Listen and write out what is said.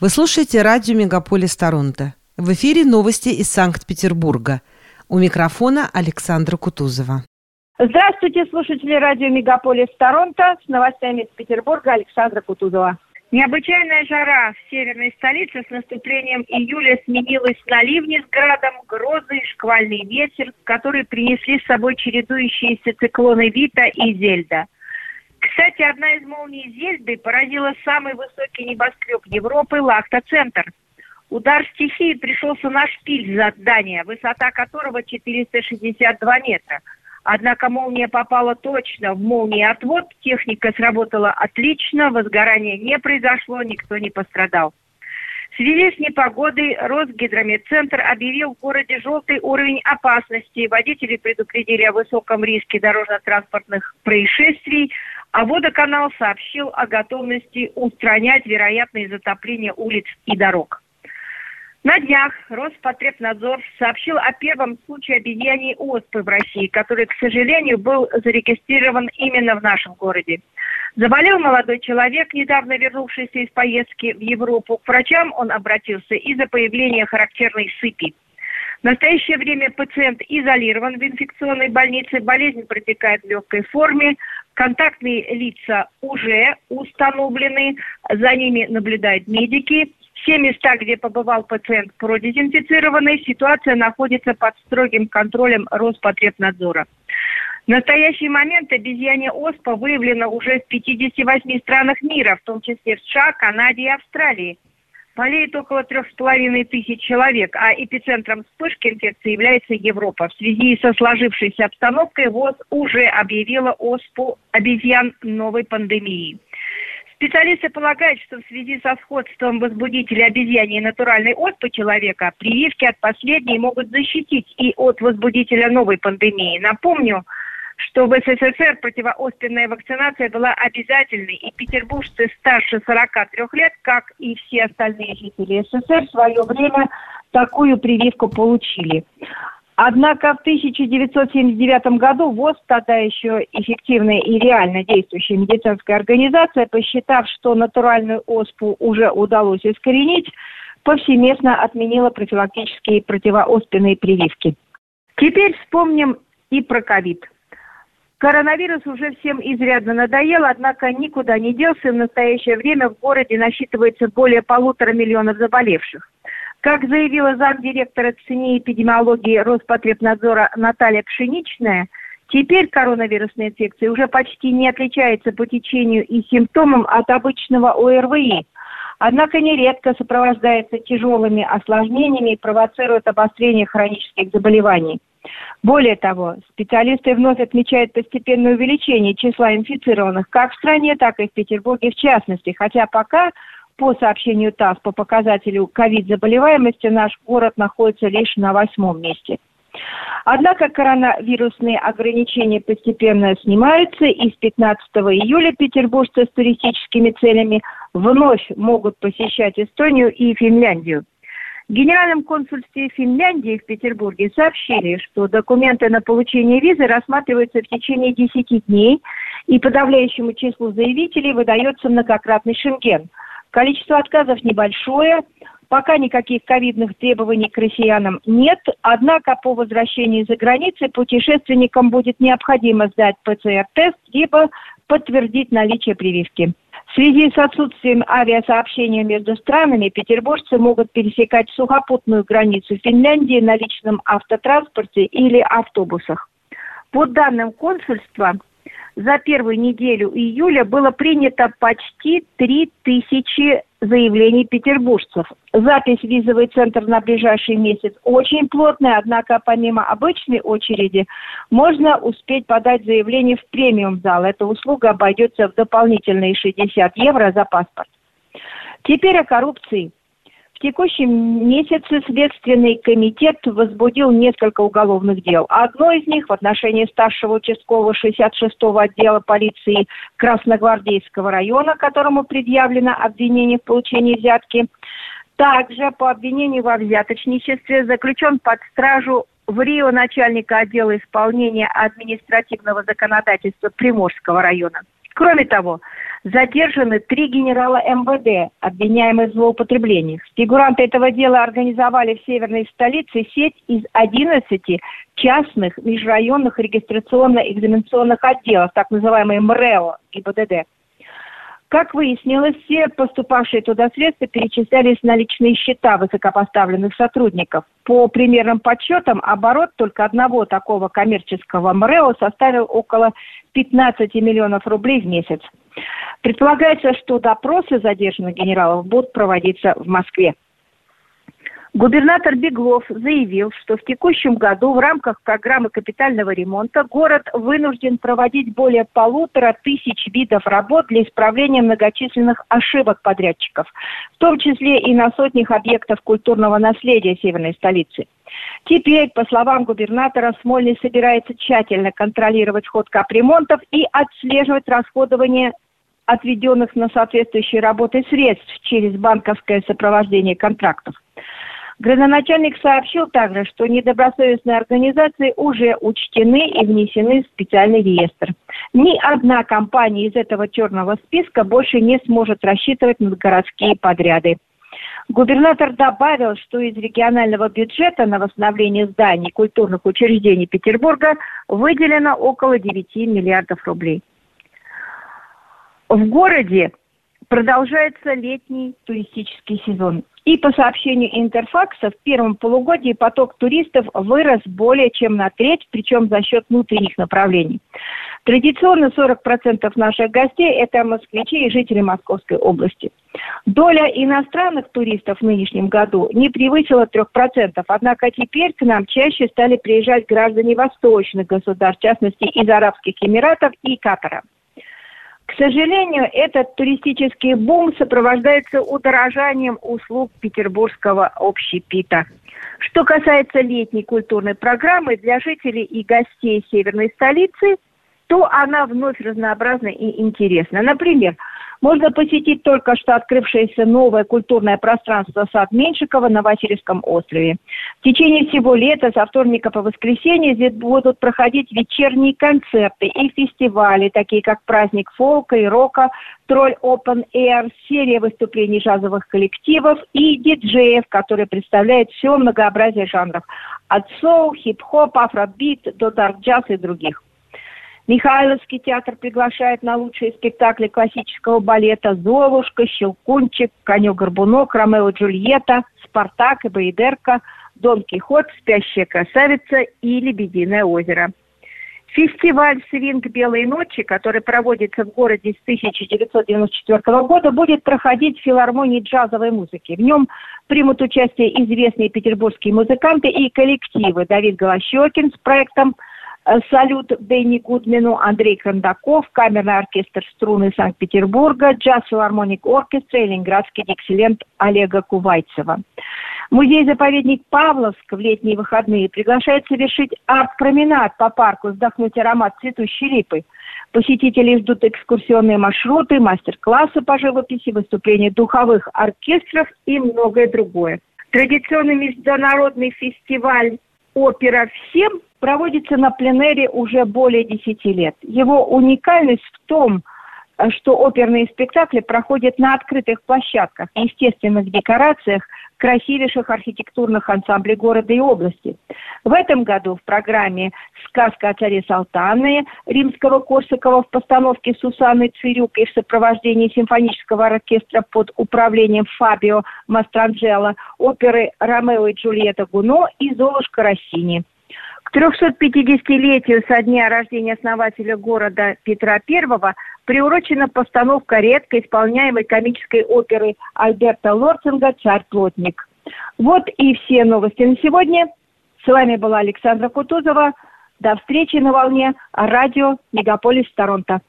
Вы слушаете радио «Мегаполис Торонто». В эфире новости из Санкт-Петербурга. У микрофона Александра Кутузова. Здравствуйте, слушатели радио «Мегаполис Торонто». С новостями из Петербурга Александра Кутузова. Необычайная жара в северной столице с наступлением июля сменилась на ливни с градом, грозы и шквальный ветер, которые принесли с собой чередующиеся циклоны Вита и Зельда – кстати, одна из молний Зельды поразила самый высокий небоскреб Европы – Лахта-центр. Удар стихии пришелся на шпиль за здание, высота которого 462 метра. Однако молния попала точно в молнии отвод, техника сработала отлично, возгорания не произошло, никто не пострадал. В связи с непогодой Росгидрометцентр объявил в городе желтый уровень опасности. Водители предупредили о высоком риске дорожно-транспортных происшествий, а водоканал сообщил о готовности устранять вероятные затопления улиц и дорог. На днях Роспотребнадзор сообщил о первом случае обезьяний оспы в России, который, к сожалению, был зарегистрирован именно в нашем городе. Заболел молодой человек, недавно вернувшийся из поездки в Европу. К врачам он обратился из-за появления характерной сыпи. В настоящее время пациент изолирован в инфекционной больнице, болезнь протекает в легкой форме, контактные лица уже установлены, за ними наблюдают медики. Все места, где побывал пациент, продезинфицированы. Ситуация находится под строгим контролем Роспотребнадзора. В настоящий момент обезьяне оспа выявлена уже в 58 странах мира, в том числе в США, Канаде и Австралии. Болеет около трех с половиной тысяч человек, а эпицентром вспышки инфекции является Европа. В связи со сложившейся обстановкой ВОЗ уже объявила оспу обезьян новой пандемии. Специалисты полагают, что в связи со сходством возбудителя обезьяни и натуральной оспы человека, прививки от последней могут защитить и от возбудителя новой пандемии. Напомню, что в СССР противооспенная вакцинация была обязательной, и петербуржцы старше 43 лет, как и все остальные жители СССР, в свое время такую прививку получили. Однако в 1979 году ВОЗ, тогда еще эффективная и реально действующая медицинская организация, посчитав, что натуральную оспу уже удалось искоренить, повсеместно отменила профилактические противооспенные прививки. Теперь вспомним и про ковид. Коронавирус уже всем изрядно надоел, однако никуда не делся. В настоящее время в городе насчитывается более полутора миллионов заболевших. Как заявила замдиректора ЦНИ эпидемиологии Роспотребнадзора Наталья Пшеничная, теперь коронавирусная инфекция уже почти не отличается по течению и симптомам от обычного ОРВИ, однако нередко сопровождается тяжелыми осложнениями и провоцирует обострение хронических заболеваний. Более того, специалисты вновь отмечают постепенное увеличение числа инфицированных как в стране, так и в Петербурге в частности, хотя пока по сообщению ТАСС по показателю ковид-заболеваемости наш город находится лишь на восьмом месте. Однако коронавирусные ограничения постепенно снимаются, и с 15 июля петербуржцы с туристическими целями вновь могут посещать Эстонию и Финляндию. В Генеральном консульстве Финляндии в Петербурге сообщили, что документы на получение визы рассматриваются в течение 10 дней, и подавляющему числу заявителей выдается многократный шенген – Количество отказов небольшое, пока никаких ковидных требований к россиянам нет, однако по возвращении за границей путешественникам будет необходимо сдать ПЦР-тест, либо подтвердить наличие прививки. В связи с отсутствием авиасообщения между странами петербуржцы могут пересекать сухопутную границу Финляндии на личном автотранспорте или автобусах. По данным консульства, за первую неделю июля было принято почти 3000 заявлений петербуржцев. Запись в визовый центр на ближайший месяц очень плотная, однако помимо обычной очереди можно успеть подать заявление в премиум зал. Эта услуга обойдется в дополнительные 60 евро за паспорт. Теперь о коррупции. В текущем месяце Следственный комитет возбудил несколько уголовных дел. Одно из них в отношении старшего участкового 66-го отдела полиции Красногвардейского района, которому предъявлено обвинение в получении взятки. Также по обвинению во взяточничестве заключен под стражу в Рио начальника отдела исполнения административного законодательства Приморского района. Кроме того, задержаны три генерала МВД, обвиняемые в злоупотреблениях. Фигуранты этого дела организовали в северной столице сеть из 11 частных межрайонных регистрационно-экзаменационных отделов, так называемые МРЭО и БДД. Как выяснилось, все поступавшие туда средства перечислялись на личные счета высокопоставленных сотрудников. По примерным подсчетам, оборот только одного такого коммерческого МРЭО составил около 15 миллионов рублей в месяц. Предполагается, что допросы задержанных генералов будут проводиться в Москве. Губернатор Беглов заявил, что в текущем году в рамках программы капитального ремонта город вынужден проводить более полутора тысяч видов работ для исправления многочисленных ошибок подрядчиков, в том числе и на сотнях объектов культурного наследия северной столицы. Теперь, по словам губернатора, Смольный собирается тщательно контролировать ход капремонтов и отслеживать расходование отведенных на соответствующие работы средств через банковское сопровождение контрактов. Градоначальник сообщил также, что недобросовестные организации уже учтены и внесены в специальный реестр. Ни одна компания из этого черного списка больше не сможет рассчитывать на городские подряды. Губернатор добавил, что из регионального бюджета на восстановление зданий культурных учреждений Петербурга выделено около 9 миллиардов рублей. В городе продолжается летний туристический сезон. И по сообщению Интерфакса, в первом полугодии поток туристов вырос более чем на треть, причем за счет внутренних направлений. Традиционно 40% наших гостей – это москвичи и жители Московской области. Доля иностранных туристов в нынешнем году не превысила 3%, однако теперь к нам чаще стали приезжать граждане восточных государств, в частности из Арабских Эмиратов и Катара. К сожалению, этот туристический бум сопровождается удорожанием услуг петербургского общепита. Что касается летней культурной программы для жителей и гостей северной столицы, то она вновь разнообразна и интересна. Например, можно посетить только что открывшееся новое культурное пространство сад Меньшикова на Васильевском острове. В течение всего лета, со вторника по воскресенье, здесь будут проходить вечерние концерты и фестивали, такие как праздник фолка и рока, тролль Open Air, серия выступлений джазовых коллективов и диджеев, которые представляют все многообразие жанров. От соул, хип-хоп, афробит до дарк-джаз и других. Михайловский театр приглашает на лучшие спектакли классического балета «Золушка», «Щелкунчик», «Конек-горбунок», «Ромео Джульетта», «Спартак» и «Баидерка», «Дон Кихот», «Спящая красавица» и «Лебединое озеро». Фестиваль «Свинг Белой ночи», который проводится в городе с 1994 года, будет проходить в филармонии джазовой музыки. В нем примут участие известные петербургские музыканты и коллективы. Давид Голощекин с проектом салют Бенни Гудмину, Андрей Кондаков, камерный оркестр струны Санкт-Петербурга, джаз-филармоник оркестра и ленинградский диксилент Олега Кувайцева. Музей-заповедник Павловск в летние выходные приглашает совершить арт-променад по парку, вздохнуть аромат цветущей липы. Посетителей ждут экскурсионные маршруты, мастер-классы по живописи, выступления духовых оркестров и многое другое. Традиционный международный фестиваль «Опера всем» проводится на пленэре уже более 10 лет. Его уникальность в том, что оперные спектакли проходят на открытых площадках, естественных декорациях, красивейших архитектурных ансамблей города и области. В этом году в программе «Сказка о царе Салтане» Римского-Корсакова в постановке Сусанны Цирюк и в сопровождении симфонического оркестра под управлением Фабио Мастранджело, оперы «Ромео и Джульетта Гуно» и «Золушка Россини». К 350-летию со дня рождения основателя города Петра I приурочена постановка редко исполняемой комической оперы Альберта Лорцинга «Царь-плотник». Вот и все новости на сегодня. С вами была Александра Кутузова. До встречи на волне радио «Мегаполис Торонто».